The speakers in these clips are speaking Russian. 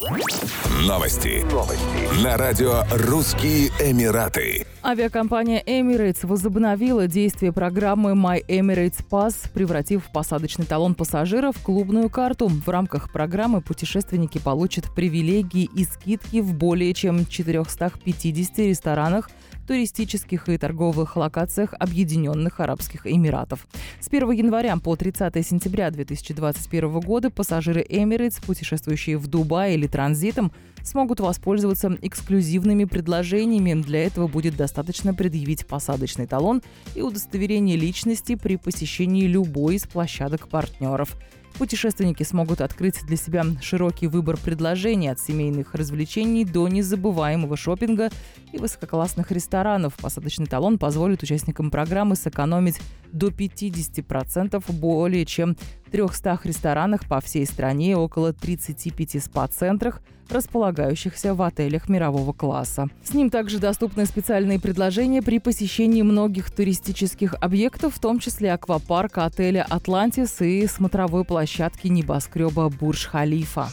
Новости. Новости. На радио «Русские Эмираты». Авиакомпания Emirates возобновила действие программы My Emirates Pass, превратив посадочный талон пассажира в клубную карту. В рамках программы путешественники получат привилегии и скидки в более чем 450 ресторанах, туристических и торговых локациях Объединенных Арабских Эмиратов. С 1 января по 30 сентября 2021 года пассажиры Emirates, путешествующие в Дубай или транзитом, смогут воспользоваться эксклюзивными предложениями. Для этого будет достаточно предъявить посадочный талон и удостоверение личности при посещении любой из площадок партнеров. Путешественники смогут открыть для себя широкий выбор предложений от семейных развлечений до незабываемого шопинга и высококлассных ресторанов. Посадочный талон позволит участникам программы сэкономить до 50% более чем 300 ресторанах по всей стране и около 35 спа-центрах, располагающихся в отелях мирового класса. С ним также доступны специальные предложения при посещении многих туристических объектов, в том числе аквапарка отеля «Атлантис» и смотровой площадки небоскреба «Бурж-Халифа».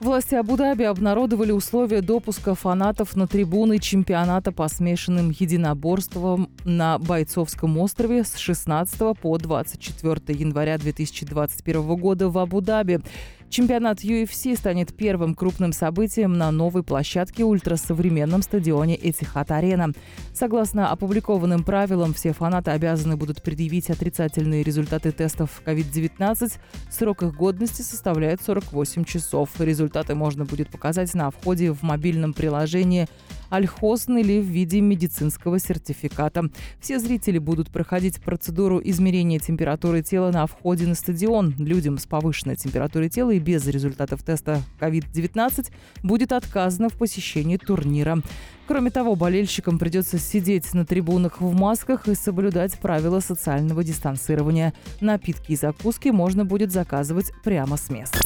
Власти Абу-Даби обнародовали условия допуска фанатов на трибуны чемпионата по смешанным единоборствам на Бойцовском острове с 16 по 24 января 2021 года в Абу-Даби. Чемпионат UFC станет первым крупным событием на новой площадке ультрасовременном стадионе Этихат-Арена. Согласно опубликованным правилам, все фанаты обязаны будут предъявить отрицательные результаты тестов COVID-19. Срок их годности составляет 48 часов. Результаты можно будет показать на входе в мобильном приложении Альхосн или в виде медицинского сертификата. Все зрители будут проходить процедуру измерения температуры тела на входе на стадион. Людям с повышенной температурой тела и без результатов теста COVID-19 будет отказано в посещении турнира. Кроме того, болельщикам придется сидеть на трибунах в масках и соблюдать правила социального дистанцирования. Напитки и закуски можно будет заказывать прямо с места.